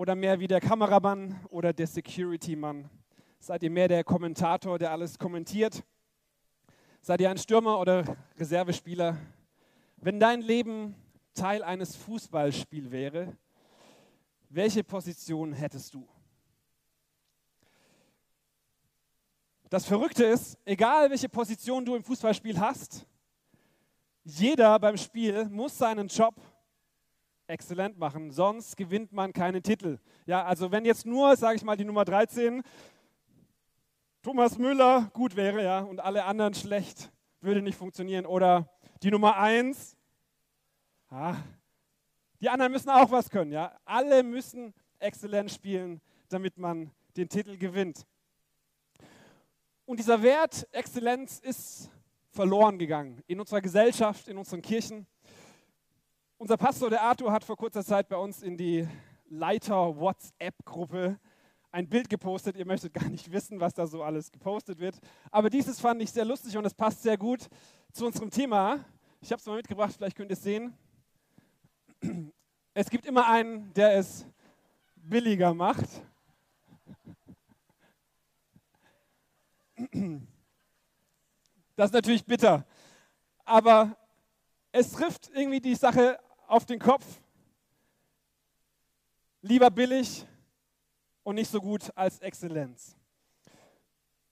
oder mehr wie der Kameramann oder der Security-Mann? Seid ihr mehr der Kommentator, der alles kommentiert? Seid ihr ein Stürmer oder Reservespieler? Wenn dein Leben Teil eines Fußballspiels wäre, welche Position hättest du? Das Verrückte ist, egal welche Position du im Fußballspiel hast, jeder beim Spiel muss seinen Job exzellent machen, sonst gewinnt man keinen Titel. Ja, also wenn jetzt nur, sage ich mal, die Nummer 13 Thomas Müller gut wäre, ja, und alle anderen schlecht, würde nicht funktionieren. Oder die Nummer eins, ah, die anderen müssen auch was können, ja. Alle müssen exzellent spielen, damit man den Titel gewinnt. Und dieser Wert Exzellenz ist verloren gegangen in unserer Gesellschaft, in unseren Kirchen. Unser Pastor, der Arthur, hat vor kurzer Zeit bei uns in die Leiter-WhatsApp-Gruppe ein Bild gepostet. Ihr möchtet gar nicht wissen, was da so alles gepostet wird. Aber dieses fand ich sehr lustig und es passt sehr gut zu unserem Thema. Ich habe es mal mitgebracht, vielleicht könnt ihr es sehen. Es gibt immer einen, der es billiger macht. Das ist natürlich bitter. Aber es trifft irgendwie die Sache auf den Kopf. Lieber billig und nicht so gut als Exzellenz.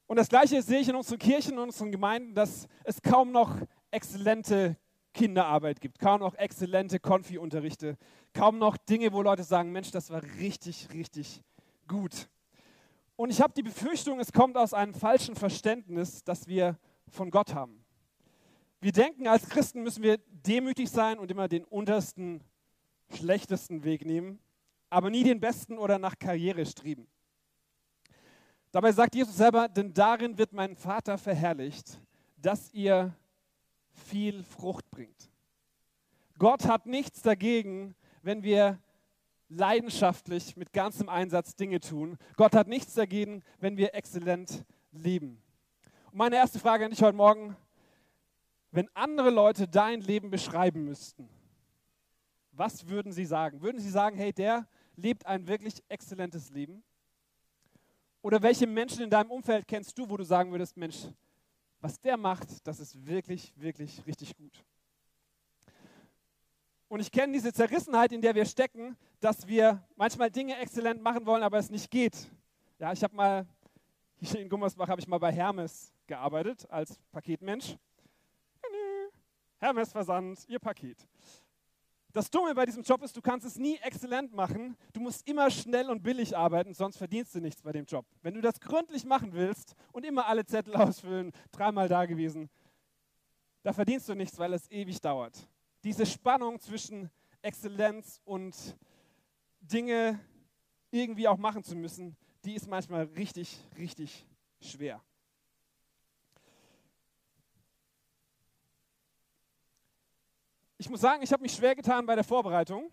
Und das Gleiche sehe ich in unseren Kirchen und unseren Gemeinden, dass es kaum noch exzellente Kinderarbeit gibt, kaum noch exzellente Konfi-Unterrichte, kaum noch Dinge, wo Leute sagen, Mensch, das war richtig, richtig gut. Und ich habe die Befürchtung, es kommt aus einem falschen Verständnis, das wir von Gott haben. Wir denken, als Christen müssen wir demütig sein und immer den untersten, schlechtesten Weg nehmen aber nie den besten oder nach Karriere streben. Dabei sagt Jesus selber, denn darin wird mein Vater verherrlicht, dass ihr viel Frucht bringt. Gott hat nichts dagegen, wenn wir leidenschaftlich mit ganzem Einsatz Dinge tun. Gott hat nichts dagegen, wenn wir exzellent leben. Und meine erste Frage an dich heute Morgen, wenn andere Leute dein Leben beschreiben müssten, was würden sie sagen? Würden sie sagen, hey, der lebt ein wirklich exzellentes Leben? Oder welche Menschen in deinem Umfeld kennst du, wo du sagen würdest, Mensch, was der macht, das ist wirklich, wirklich richtig gut. Und ich kenne diese Zerrissenheit, in der wir stecken, dass wir manchmal Dinge exzellent machen wollen, aber es nicht geht. Ja, ich habe mal, hier in Gummersbach habe ich mal bei Hermes gearbeitet als Paketmensch. Hermes Versand, ihr Paket. Das Dumme bei diesem Job ist, du kannst es nie exzellent machen. Du musst immer schnell und billig arbeiten, sonst verdienst du nichts bei dem Job. Wenn du das gründlich machen willst und immer alle Zettel ausfüllen, dreimal da gewesen, da verdienst du nichts, weil es ewig dauert. Diese Spannung zwischen Exzellenz und Dinge irgendwie auch machen zu müssen, die ist manchmal richtig, richtig schwer. Ich muss sagen, ich habe mich schwer getan bei der Vorbereitung,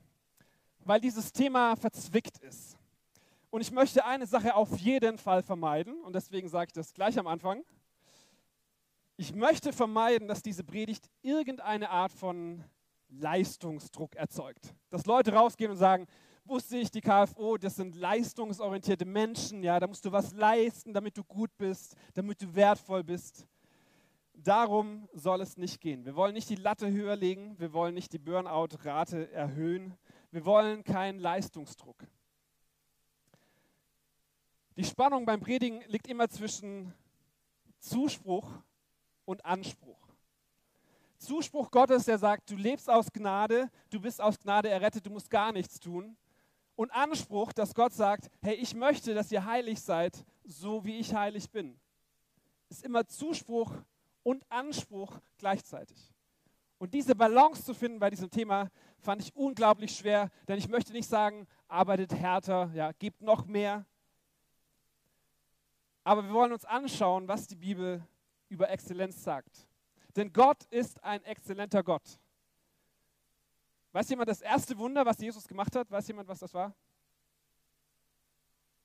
weil dieses Thema verzwickt ist. Und ich möchte eine Sache auf jeden Fall vermeiden, und deswegen sage ich das gleich am Anfang. Ich möchte vermeiden, dass diese Predigt irgendeine Art von Leistungsdruck erzeugt. Dass Leute rausgehen und sagen, wusste ich, die KFO, das sind leistungsorientierte Menschen, ja, da musst du was leisten, damit du gut bist, damit du wertvoll bist. Darum soll es nicht gehen. Wir wollen nicht die Latte höher legen, wir wollen nicht die Burnout-Rate erhöhen, wir wollen keinen Leistungsdruck. Die Spannung beim Predigen liegt immer zwischen Zuspruch und Anspruch. Zuspruch Gottes, der sagt, du lebst aus Gnade, du bist aus Gnade errettet, du musst gar nichts tun. Und Anspruch, dass Gott sagt, hey, ich möchte, dass ihr heilig seid, so wie ich heilig bin. Ist immer Zuspruch und Anspruch gleichzeitig. Und diese Balance zu finden bei diesem Thema fand ich unglaublich schwer, denn ich möchte nicht sagen, arbeitet härter, ja, gebt noch mehr. Aber wir wollen uns anschauen, was die Bibel über Exzellenz sagt. Denn Gott ist ein exzellenter Gott. Weiß jemand das erste Wunder, was Jesus gemacht hat? Weiß jemand, was das war?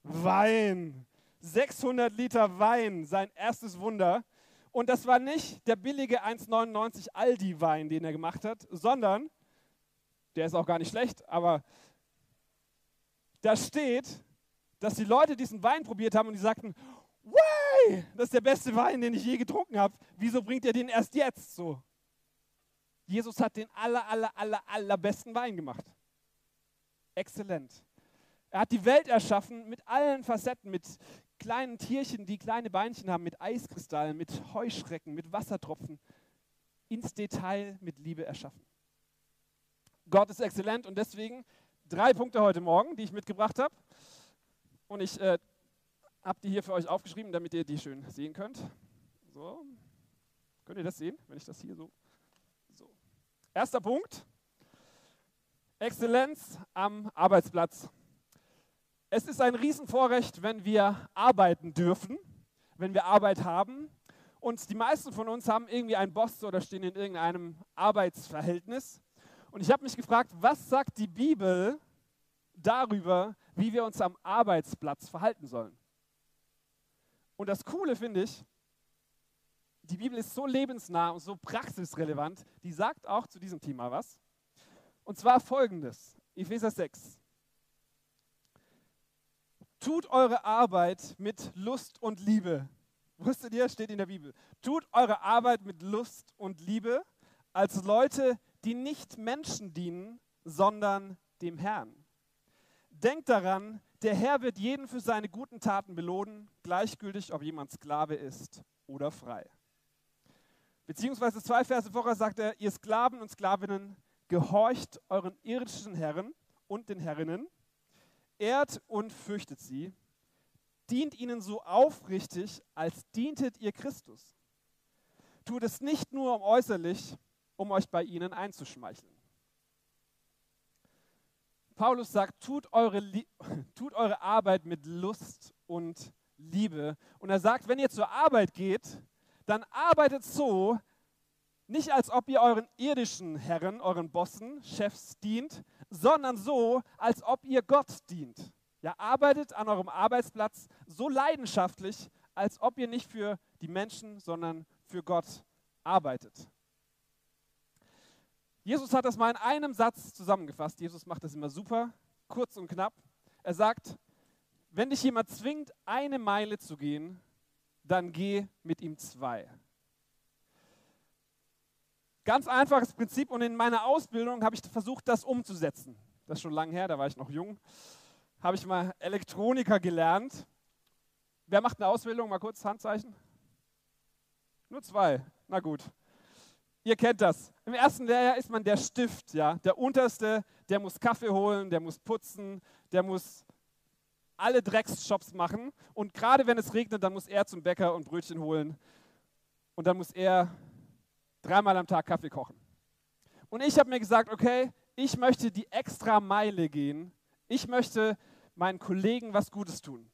Wein. 600 Liter Wein, sein erstes Wunder. Und das war nicht der billige 1,99 Aldi-Wein, den er gemacht hat, sondern, der ist auch gar nicht schlecht, aber da steht, dass die Leute diesen Wein probiert haben und die sagten, Way, das ist der beste Wein, den ich je getrunken habe. Wieso bringt ihr den erst jetzt so? Jesus hat den aller, aller, aller, allerbesten Wein gemacht. Exzellent. Er hat die Welt erschaffen mit allen Facetten, mit kleinen Tierchen, die kleine Beinchen haben, mit Eiskristallen, mit Heuschrecken, mit Wassertropfen, ins Detail mit Liebe erschaffen. Gott ist exzellent und deswegen drei Punkte heute Morgen, die ich mitgebracht habe. Und ich äh, habe die hier für euch aufgeschrieben, damit ihr die schön sehen könnt. So. Könnt ihr das sehen, wenn ich das hier so. so. Erster Punkt. Exzellenz am Arbeitsplatz. Es ist ein Riesenvorrecht, wenn wir arbeiten dürfen, wenn wir Arbeit haben. Und die meisten von uns haben irgendwie einen Boss oder stehen in irgendeinem Arbeitsverhältnis. Und ich habe mich gefragt, was sagt die Bibel darüber, wie wir uns am Arbeitsplatz verhalten sollen? Und das Coole finde ich, die Bibel ist so lebensnah und so praxisrelevant, die sagt auch zu diesem Thema was. Und zwar folgendes, Epheser 6. Tut eure Arbeit mit Lust und Liebe. Wusstet ihr, steht in der Bibel. Tut eure Arbeit mit Lust und Liebe als Leute, die nicht Menschen dienen, sondern dem Herrn. Denkt daran, der Herr wird jeden für seine guten Taten belohnen, gleichgültig, ob jemand Sklave ist oder frei. Beziehungsweise zwei Verse vorher sagt er, ihr Sklaven und Sklavinnen, gehorcht euren irdischen Herren und den Herrinnen, ehrt und fürchtet sie, dient ihnen so aufrichtig, als dientet ihr Christus. Tut es nicht nur um äußerlich, um euch bei ihnen einzuschmeicheln. Paulus sagt, tut eure, tut eure Arbeit mit Lust und Liebe. Und er sagt, wenn ihr zur Arbeit geht, dann arbeitet so, nicht als ob ihr euren irdischen Herren, euren Bossen, Chefs dient, sondern so, als ob ihr Gott dient. Ja, arbeitet an eurem Arbeitsplatz so leidenschaftlich, als ob ihr nicht für die Menschen, sondern für Gott arbeitet. Jesus hat das mal in einem Satz zusammengefasst. Jesus macht das immer super, kurz und knapp. Er sagt, wenn dich jemand zwingt, eine Meile zu gehen, dann geh mit ihm zwei. Ganz einfaches Prinzip und in meiner Ausbildung habe ich versucht, das umzusetzen. Das ist schon lange her, da war ich noch jung. Habe ich mal Elektroniker gelernt. Wer macht eine Ausbildung? Mal kurz Handzeichen. Nur zwei. Na gut. Ihr kennt das. Im ersten Lehrjahr ist man der Stift, ja, der unterste, der muss Kaffee holen, der muss putzen, der muss alle Drecksjobs machen und gerade wenn es regnet, dann muss er zum Bäcker und Brötchen holen und dann muss er dreimal am Tag Kaffee kochen. Und ich habe mir gesagt, okay, ich möchte die extra Meile gehen. Ich möchte meinen Kollegen was Gutes tun.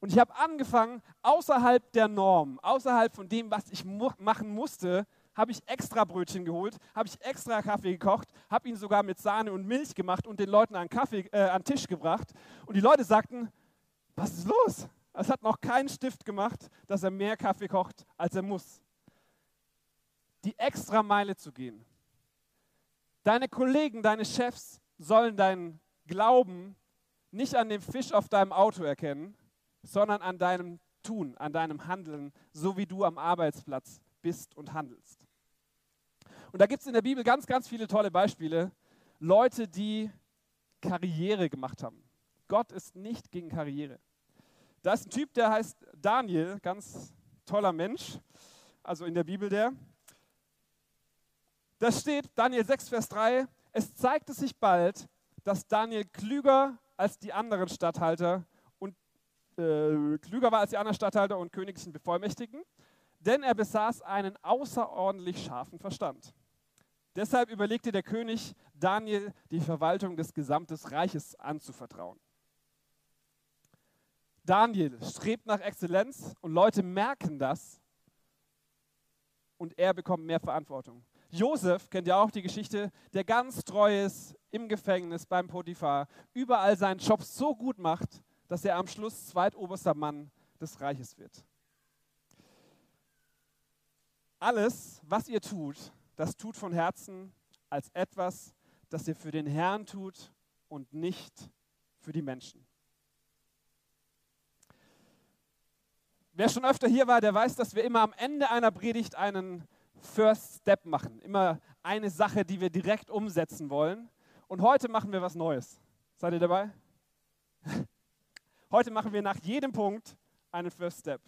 Und ich habe angefangen, außerhalb der Norm, außerhalb von dem, was ich mu machen musste, habe ich extra Brötchen geholt, habe ich extra Kaffee gekocht, habe ihn sogar mit Sahne und Milch gemacht und den Leuten an, Kaffee, äh, an Tisch gebracht. Und die Leute sagten, was ist los? Es hat noch kein Stift gemacht, dass er mehr Kaffee kocht, als er muss. Die extra Meile zu gehen. Deine Kollegen, deine Chefs sollen deinen Glauben nicht an dem Fisch auf deinem Auto erkennen, sondern an deinem Tun, an deinem Handeln, so wie du am Arbeitsplatz bist und handelst. Und da gibt es in der Bibel ganz, ganz viele tolle Beispiele. Leute, die Karriere gemacht haben. Gott ist nicht gegen Karriere. Da ist ein Typ, der heißt Daniel, ganz toller Mensch, also in der Bibel der. Da steht Daniel 6, Vers 3, es zeigte sich bald, dass Daniel klüger als die anderen Statthalter und äh, klüger war als die anderen Statthalter und königlichen Bevollmächtigten denn er besaß einen außerordentlich scharfen Verstand. Deshalb überlegte der König Daniel, die Verwaltung des gesamten Reiches anzuvertrauen. Daniel strebt nach Exzellenz und Leute merken das und er bekommt mehr Verantwortung. Josef, kennt ihr auch die Geschichte, der ganz treu ist im Gefängnis beim Potiphar, überall seinen Job so gut macht, dass er am Schluss zweitoberster Mann des Reiches wird. Alles, was ihr tut, das tut von Herzen als etwas, das ihr für den Herrn tut und nicht für die Menschen. Wer schon öfter hier war, der weiß, dass wir immer am Ende einer Predigt einen First Step machen. Immer eine Sache, die wir direkt umsetzen wollen. Und heute machen wir was Neues. Seid ihr dabei? Heute machen wir nach jedem Punkt einen First Step.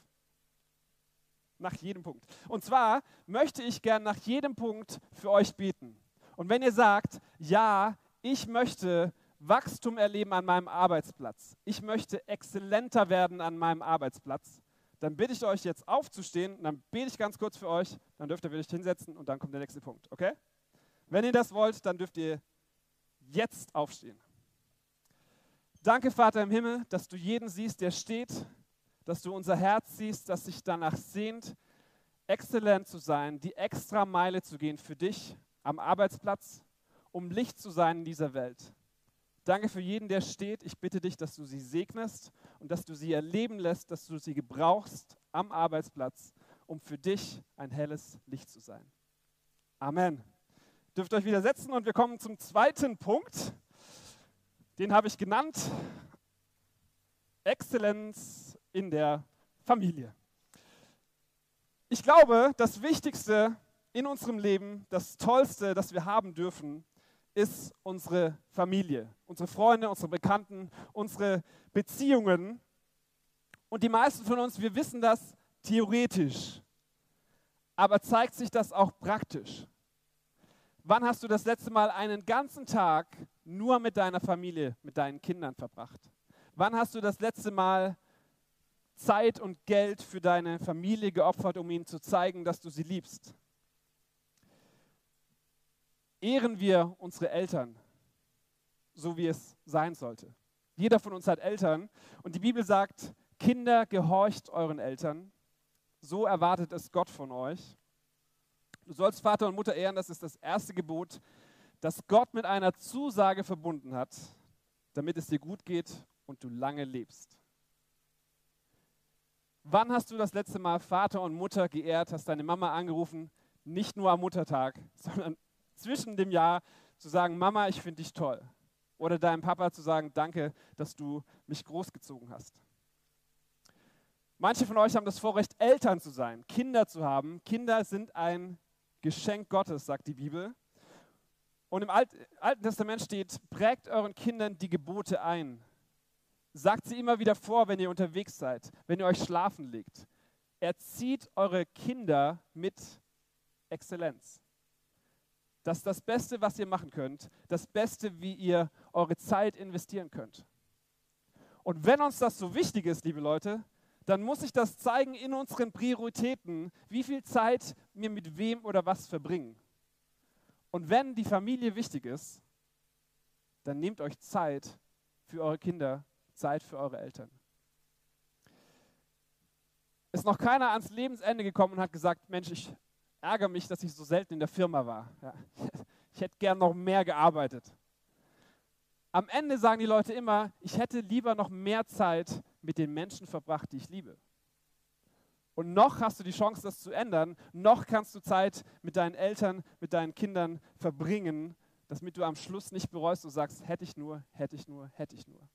Nach jedem Punkt. Und zwar möchte ich gern nach jedem Punkt für euch beten. Und wenn ihr sagt, ja, ich möchte Wachstum erleben an meinem Arbeitsplatz, ich möchte exzellenter werden an meinem Arbeitsplatz, dann bitte ich euch jetzt aufzustehen dann bete ich ganz kurz für euch, dann dürft ihr euch hinsetzen und dann kommt der nächste Punkt, okay? Wenn ihr das wollt, dann dürft ihr jetzt aufstehen. Danke, Vater im Himmel, dass du jeden siehst, der steht, dass du unser Herz siehst, das sich danach sehnt, exzellent zu sein, die extra Meile zu gehen für dich am Arbeitsplatz, um Licht zu sein in dieser Welt. Danke für jeden, der steht. Ich bitte dich, dass du sie segnest und dass du sie erleben lässt, dass du sie gebrauchst am Arbeitsplatz, um für dich ein helles Licht zu sein. Amen. Dürft euch wieder setzen und wir kommen zum zweiten Punkt. Den habe ich genannt. Exzellenz in der Familie. Ich glaube, das Wichtigste in unserem Leben, das Tollste, das wir haben dürfen, ist unsere Familie, unsere Freunde, unsere Bekannten, unsere Beziehungen. Und die meisten von uns, wir wissen das theoretisch. Aber zeigt sich das auch praktisch? Wann hast du das letzte Mal einen ganzen Tag nur mit deiner Familie, mit deinen Kindern verbracht? Wann hast du das letzte Mal Zeit und Geld für deine Familie geopfert, um ihnen zu zeigen, dass du sie liebst? Ehren wir unsere Eltern, so wie es sein sollte. Jeder von uns hat Eltern und die Bibel sagt, Kinder, gehorcht euren Eltern. So erwartet es Gott von euch. Du sollst Vater und Mutter ehren, das ist das erste Gebot, das Gott mit einer Zusage verbunden hat, damit es dir gut geht und du lange lebst. Wann hast du das letzte Mal Vater und Mutter geehrt, hast deine Mama angerufen, nicht nur am Muttertag, sondern zwischen dem Jahr zu sagen, Mama, ich finde dich toll. Oder deinem Papa zu sagen, danke, dass du mich großgezogen hast. Manche von euch haben das Vorrecht, Eltern zu sein, Kinder zu haben. Kinder sind ein Geschenk Gottes, sagt die Bibel. Und im Alten Testament steht, prägt euren Kindern die Gebote ein. Sagt sie immer wieder vor, wenn ihr unterwegs seid, wenn ihr euch schlafen legt. Erzieht eure Kinder mit Exzellenz. Das ist das Beste, was ihr machen könnt. Das Beste, wie ihr eure Zeit investieren könnt. Und wenn uns das so wichtig ist, liebe Leute, dann muss ich das zeigen in unseren Prioritäten, wie viel Zeit wir mit wem oder was verbringen. Und wenn die Familie wichtig ist, dann nehmt euch Zeit für eure Kinder, Zeit für eure Eltern. Ist noch keiner ans Lebensende gekommen und hat gesagt, Mensch, ich ärgere mich, dass ich so selten in der Firma war. Ja. Ich hätte gern noch mehr gearbeitet. Am Ende sagen die Leute immer, ich hätte lieber noch mehr Zeit mit den Menschen verbracht, die ich liebe. Und noch hast du die Chance, das zu ändern. Noch kannst du Zeit mit deinen Eltern, mit deinen Kindern verbringen, damit du am Schluss nicht bereust und sagst, hätte ich nur, hätte ich nur, hätte ich nur.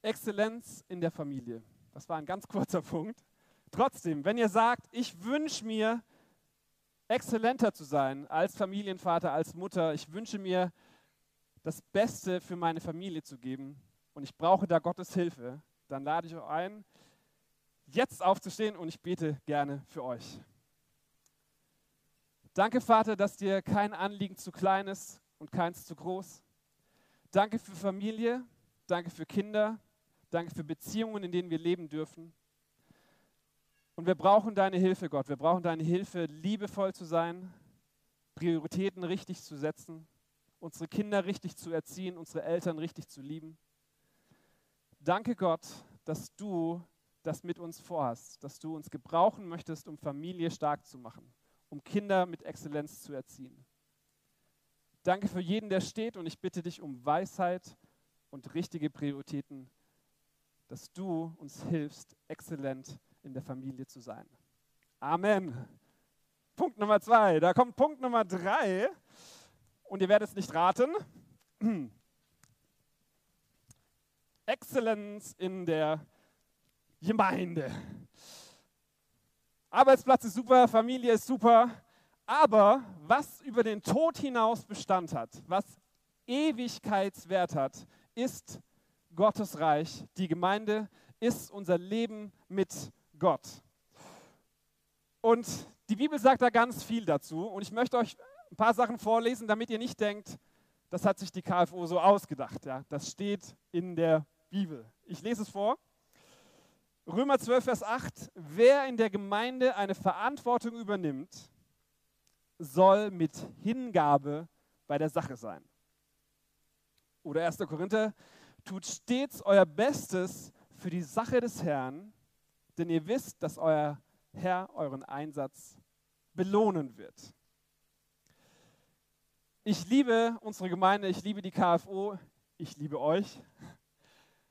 Exzellenz in der Familie. Das war ein ganz kurzer Punkt. Trotzdem, wenn ihr sagt, ich wünsche mir, exzellenter zu sein als Familienvater, als Mutter, ich wünsche mir, das Beste für meine Familie zu geben und ich brauche da Gottes Hilfe, dann lade ich euch ein, jetzt aufzustehen und ich bete gerne für euch. Danke, Vater, dass dir kein Anliegen zu klein ist und keins zu groß. Danke für Familie, danke für Kinder, danke für Beziehungen, in denen wir leben dürfen. Und wir brauchen deine Hilfe, Gott. Wir brauchen deine Hilfe, liebevoll zu sein, Prioritäten richtig zu setzen, unsere Kinder richtig zu erziehen, unsere Eltern richtig zu lieben. Danke, Gott, dass du das mit uns vorhast, dass du uns gebrauchen möchtest, um Familie stark zu machen, um Kinder mit Exzellenz zu erziehen. Danke für jeden, der steht und ich bitte dich um Weisheit und richtige Prioritäten, dass du uns hilfst, exzellent zu in der Familie zu sein. Amen. Punkt Nummer zwei. Da kommt Punkt Nummer drei. Und ihr werdet es nicht raten. Exzellenz in der Gemeinde. Arbeitsplatz ist super, Familie ist super, aber was über den Tod hinaus Bestand hat, was Ewigkeitswert hat, ist Gottes Reich. Die Gemeinde ist unser Leben mit Gott. Und die Bibel sagt da ganz viel dazu und ich möchte euch ein paar Sachen vorlesen, damit ihr nicht denkt, das hat sich die KFO so ausgedacht. Ja, das steht in der Bibel. Ich lese es vor. Römer 12, Vers 8. Wer in der Gemeinde eine Verantwortung übernimmt, soll mit Hingabe bei der Sache sein. Oder 1. Korinther, tut stets euer Bestes für die Sache des Herrn, denn ihr wisst, dass euer Herr euren Einsatz belohnen wird. Ich liebe unsere Gemeinde, ich liebe die KFO, ich liebe euch,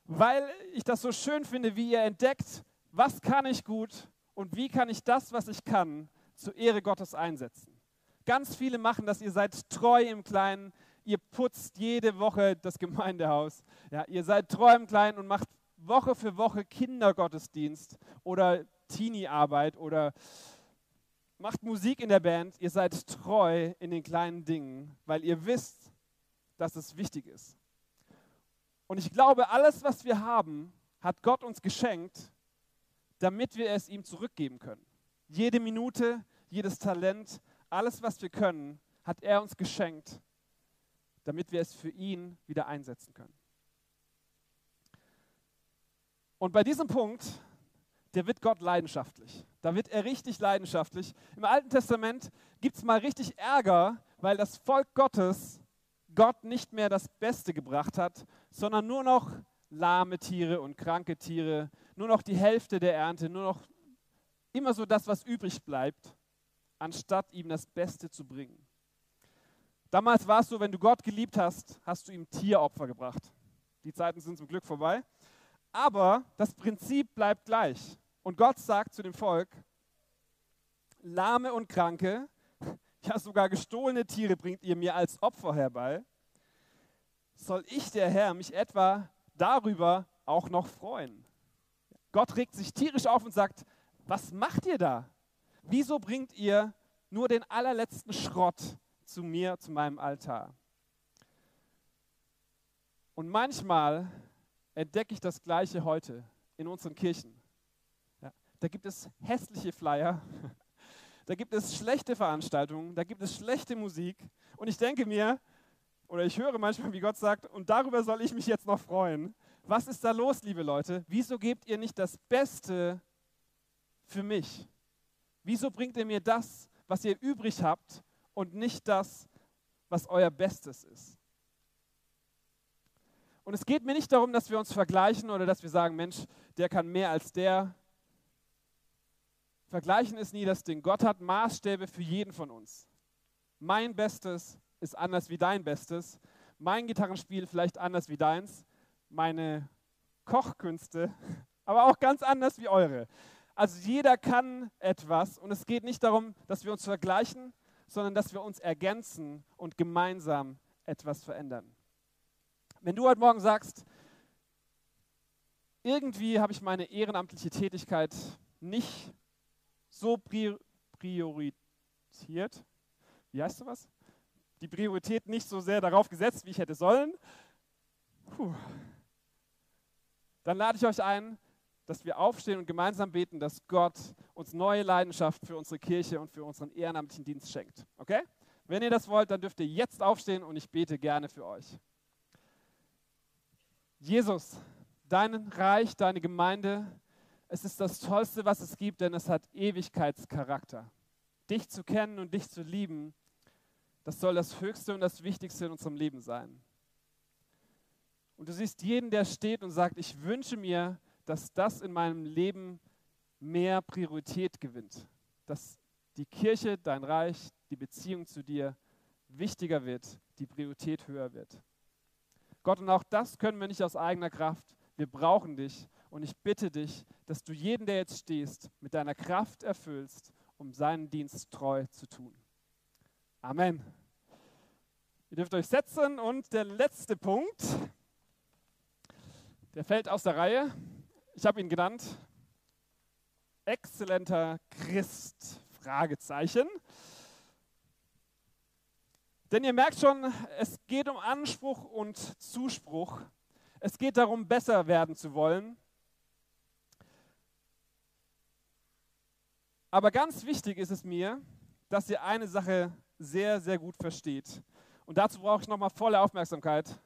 weil ich das so schön finde, wie ihr entdeckt, was kann ich gut und wie kann ich das, was ich kann, zur Ehre Gottes einsetzen. Ganz viele machen das, ihr seid treu im Kleinen, ihr putzt jede Woche das Gemeindehaus, ja, ihr seid treu im Kleinen und macht Woche für Woche Kindergottesdienst oder Teenie-Arbeit oder macht Musik in der Band, ihr seid treu in den kleinen Dingen, weil ihr wisst, dass es wichtig ist. Und ich glaube, alles, was wir haben, hat Gott uns geschenkt, damit wir es ihm zurückgeben können. Jede Minute, jedes Talent, alles, was wir können, hat er uns geschenkt, damit wir es für ihn wieder einsetzen können. Und bei diesem Punkt der wird Gott leidenschaftlich. Da wird er richtig leidenschaftlich. Im Alten Testament gibt es mal richtig Ärger, weil das Volk Gottes Gott nicht mehr das Beste gebracht hat, sondern nur noch lahme Tiere und kranke Tiere, nur noch die Hälfte der Ernte, nur noch immer so das, was übrig bleibt, anstatt ihm das Beste zu bringen. Damals war es so, wenn du Gott geliebt hast, hast du ihm Tieropfer gebracht. Die Zeiten sind zum Glück vorbei. Aber das Prinzip bleibt gleich. Und Gott sagt zu dem Volk, Lahme und Kranke, ja sogar gestohlene Tiere bringt ihr mir als Opfer herbei. Soll ich, der Herr, mich etwa darüber auch noch freuen? Gott regt sich tierisch auf und sagt, was macht ihr da? Wieso bringt ihr nur den allerletzten Schrott zu mir, zu meinem Altar? Und manchmal entdecke ich das Gleiche heute in unseren Kirchen. Da gibt es hässliche Flyer, da gibt es schlechte Veranstaltungen, da gibt es schlechte Musik. Und ich denke mir, oder ich höre manchmal, wie Gott sagt, und darüber soll ich mich jetzt noch freuen. Was ist da los, liebe Leute? Wieso gebt ihr nicht das Beste für mich? Wieso bringt ihr mir das, was ihr übrig habt und nicht das, was euer Bestes ist? Und es geht mir nicht darum, dass wir uns vergleichen oder dass wir sagen, Mensch, der kann mehr als der, Vergleichen ist nie das Ding. Gott hat Maßstäbe für jeden von uns. Mein Bestes ist anders wie dein Bestes. Mein Gitarrenspiel vielleicht anders wie deins. Meine Kochkünste, aber auch ganz anders wie eure. Also jeder kann etwas und es geht nicht darum, dass wir uns vergleichen, sondern dass wir uns ergänzen und gemeinsam etwas verändern. Wenn du heute Morgen sagst, irgendwie habe ich meine ehrenamtliche Tätigkeit nicht so priorisiert, wie heißt sowas? Die Priorität nicht so sehr darauf gesetzt, wie ich hätte sollen. Puh. Dann lade ich euch ein, dass wir aufstehen und gemeinsam beten, dass Gott uns neue Leidenschaft für unsere Kirche und für unseren ehrenamtlichen Dienst schenkt. Okay? Wenn ihr das wollt, dann dürft ihr jetzt aufstehen und ich bete gerne für euch. Jesus, dein Reich, deine Gemeinde, es ist das Tollste, was es gibt, denn es hat Ewigkeitscharakter. Dich zu kennen und dich zu lieben, das soll das Höchste und das Wichtigste in unserem Leben sein. Und du siehst jeden, der steht und sagt, ich wünsche mir, dass das in meinem Leben mehr Priorität gewinnt. Dass die Kirche, dein Reich, die Beziehung zu dir wichtiger wird, die Priorität höher wird. Gott, und auch das können wir nicht aus eigener Kraft. Wir brauchen dich. Und ich bitte dich, dass du jeden, der jetzt stehst, mit deiner Kraft erfüllst, um seinen Dienst treu zu tun. Amen. Ihr dürft euch setzen und der letzte Punkt, Der fällt aus der Reihe. Ich habe ihn genannt. Exzellenter Christ? Fragezeichen. Denn ihr merkt schon, es geht um Anspruch und Zuspruch. Es geht darum, besser werden zu wollen. Aber ganz wichtig ist es mir, dass ihr eine Sache sehr, sehr gut versteht. Und dazu brauche ich nochmal volle Aufmerksamkeit.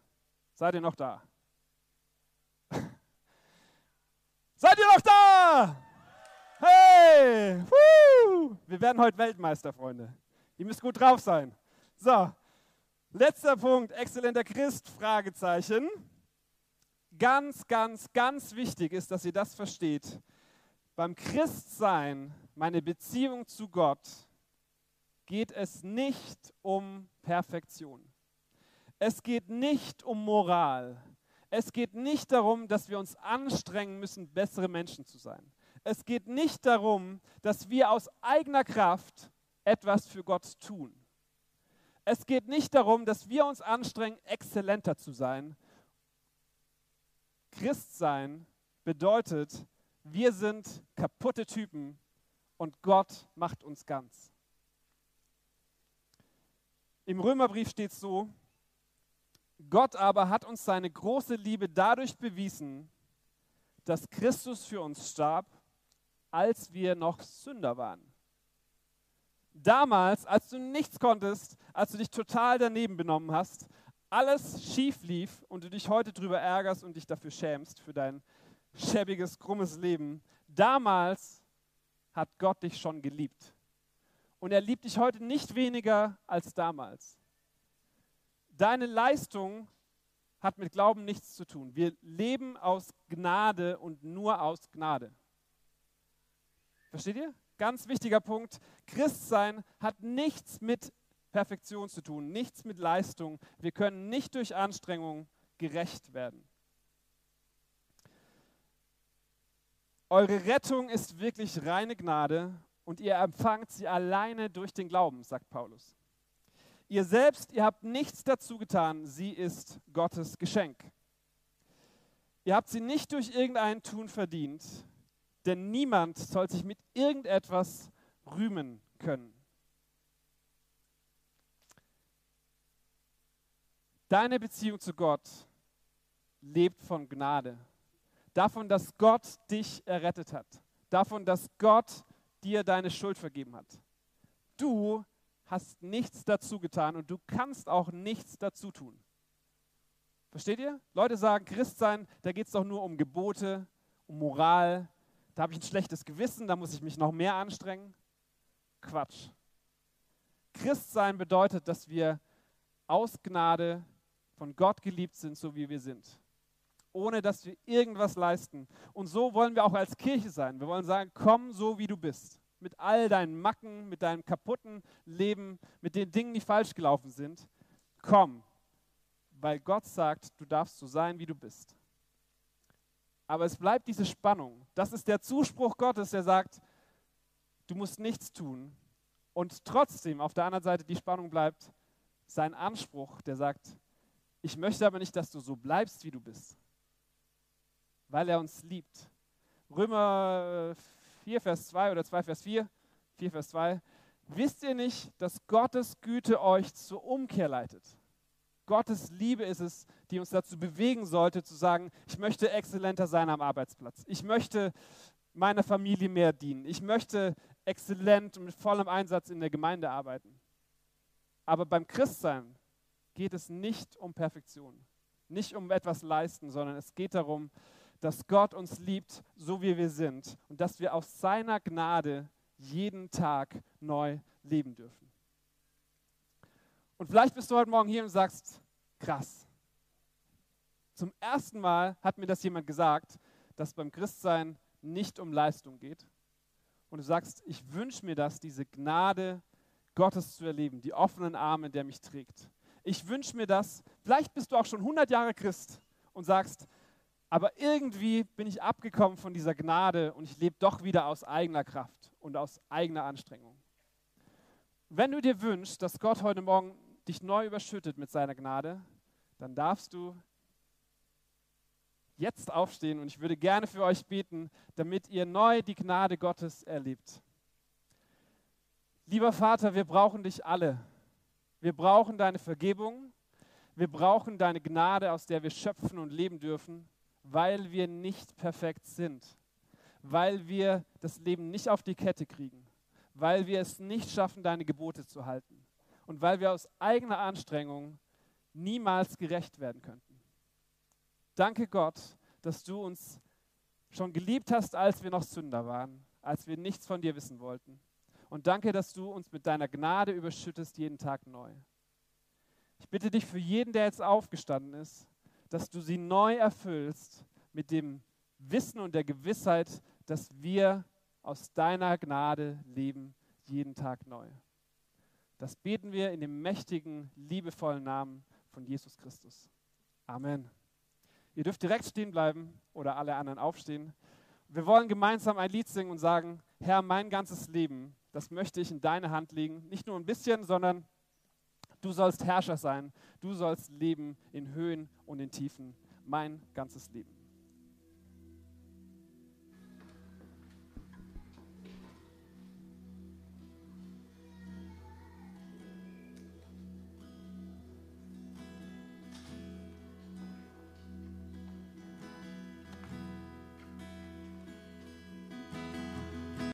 Seid ihr noch da? Seid ihr noch da? Hey! Woo! Wir werden heute Weltmeister, Freunde. Ihr müsst gut drauf sein. So, letzter Punkt, exzellenter Christ, Fragezeichen. Ganz, ganz, ganz wichtig ist, dass ihr das versteht. Beim Christsein, meine Beziehung zu Gott, geht es nicht um Perfektion. Es geht nicht um Moral. Es geht nicht darum, dass wir uns anstrengen müssen, bessere Menschen zu sein. Es geht nicht darum, dass wir aus eigener Kraft etwas für Gott tun. Es geht nicht darum, dass wir uns anstrengen, exzellenter zu sein. Christsein bedeutet, wir sind kaputte Typen und Gott macht uns ganz. Im Römerbrief steht so, Gott aber hat uns seine große Liebe dadurch bewiesen, dass Christus für uns starb, als wir noch Sünder waren. Damals, als du nichts konntest, als du dich total daneben benommen hast, alles schief lief und du dich heute darüber ärgerst und dich dafür schämst, für dein schäbiges, krummes Leben, damals hat Gott dich schon geliebt. Und er liebt dich heute nicht weniger als damals. Deine Leistung hat mit Glauben nichts zu tun. Wir leben aus Gnade und nur aus Gnade. Versteht ihr? Ganz wichtiger Punkt. Christsein hat nichts mit Perfektion zu tun, nichts mit Leistung. Wir können nicht durch Anstrengung gerecht werden. Eure Rettung ist wirklich reine Gnade und ihr empfangt sie alleine durch den Glauben, sagt Paulus. Ihr selbst, ihr habt nichts dazu getan, sie ist Gottes Geschenk. Ihr habt sie nicht durch irgendein Tun verdient, denn niemand soll sich mit irgendetwas rühmen können. Deine Beziehung zu Gott lebt von Gnade. Davon, dass Gott dich errettet hat. Davon, dass Gott dir deine Schuld vergeben hat. Du hast nichts dazu getan und du kannst auch nichts dazu tun. Versteht ihr? Leute sagen, Christsein, da geht es doch nur um Gebote, um Moral. Da habe ich ein schlechtes Gewissen, da muss ich mich noch mehr anstrengen. Quatsch. Christsein bedeutet, dass wir aus Gnade von Gott geliebt sind, so wie wir sind. Ohne dass wir irgendwas leisten. Und so wollen wir auch als Kirche sein. Wir wollen sagen, komm so, wie du bist. Mit all deinen Macken, mit deinem kaputten Leben, mit den Dingen, die falsch gelaufen sind. Komm. Weil Gott sagt, du darfst so sein, wie du bist. Aber es bleibt diese Spannung. Das ist der Zuspruch Gottes, der sagt, du musst nichts tun. Und trotzdem auf der anderen Seite die Spannung bleibt, sein Anspruch, der sagt, ich möchte aber nicht, dass du so bleibst, wie du bist, weil er uns liebt. Römer 4, Vers 2 oder 2, Vers 4, 4, Vers 2. Wisst ihr nicht, dass Gottes Güte euch zur Umkehr leitet? Gottes Liebe ist es, die uns dazu bewegen sollte, zu sagen, ich möchte exzellenter sein am Arbeitsplatz. Ich möchte meiner Familie mehr dienen. Ich möchte exzellent und mit vollem Einsatz in der Gemeinde arbeiten. Aber beim Christsein geht es nicht um Perfektion, nicht um etwas leisten, sondern es geht darum, dass Gott uns liebt, so wie wir sind und dass wir aus seiner Gnade jeden Tag neu leben dürfen. Und vielleicht bist du heute Morgen hier und sagst, krass. Zum ersten Mal hat mir das jemand gesagt, dass beim Christsein nicht um Leistung geht. Und du sagst, ich wünsche mir das, diese Gnade Gottes zu erleben, die offenen Arme, der mich trägt. Ich wünsche mir das. Vielleicht bist du auch schon 100 Jahre Christ und sagst, aber irgendwie bin ich abgekommen von dieser Gnade und ich lebe doch wieder aus eigener Kraft und aus eigener Anstrengung. Wenn du dir wünschst, dass Gott heute Morgen dich neu überschüttet mit seiner Gnade, dann darfst du jetzt aufstehen und ich würde gerne für euch beten, damit ihr neu die Gnade Gottes erlebt. Lieber Vater, wir brauchen dich alle. Wir brauchen deine Vergebung. Wir brauchen deine Gnade, aus der wir schöpfen und leben dürfen, weil wir nicht perfekt sind, weil wir das Leben nicht auf die Kette kriegen, weil wir es nicht schaffen, deine Gebote zu halten und weil wir aus eigener Anstrengung niemals gerecht werden könnten. Danke Gott, dass du uns schon geliebt hast, als wir noch Sünder waren, als wir nichts von dir wissen wollten. Und danke, dass du uns mit deiner Gnade überschüttest jeden Tag neu. Ich bitte dich für jeden, der jetzt aufgestanden ist, dass du sie neu erfüllst mit dem Wissen und der Gewissheit, dass wir aus deiner Gnade leben, jeden Tag neu. Das beten wir in dem mächtigen, liebevollen Namen von Jesus Christus. Amen. Ihr dürft direkt stehen bleiben oder alle anderen aufstehen. Wir wollen gemeinsam ein Lied singen und sagen, Herr, mein ganzes Leben, das möchte ich in deine Hand legen. Nicht nur ein bisschen, sondern du sollst Herrscher sein. Du sollst leben in Höhen und in Tiefen. Mein ganzes Leben.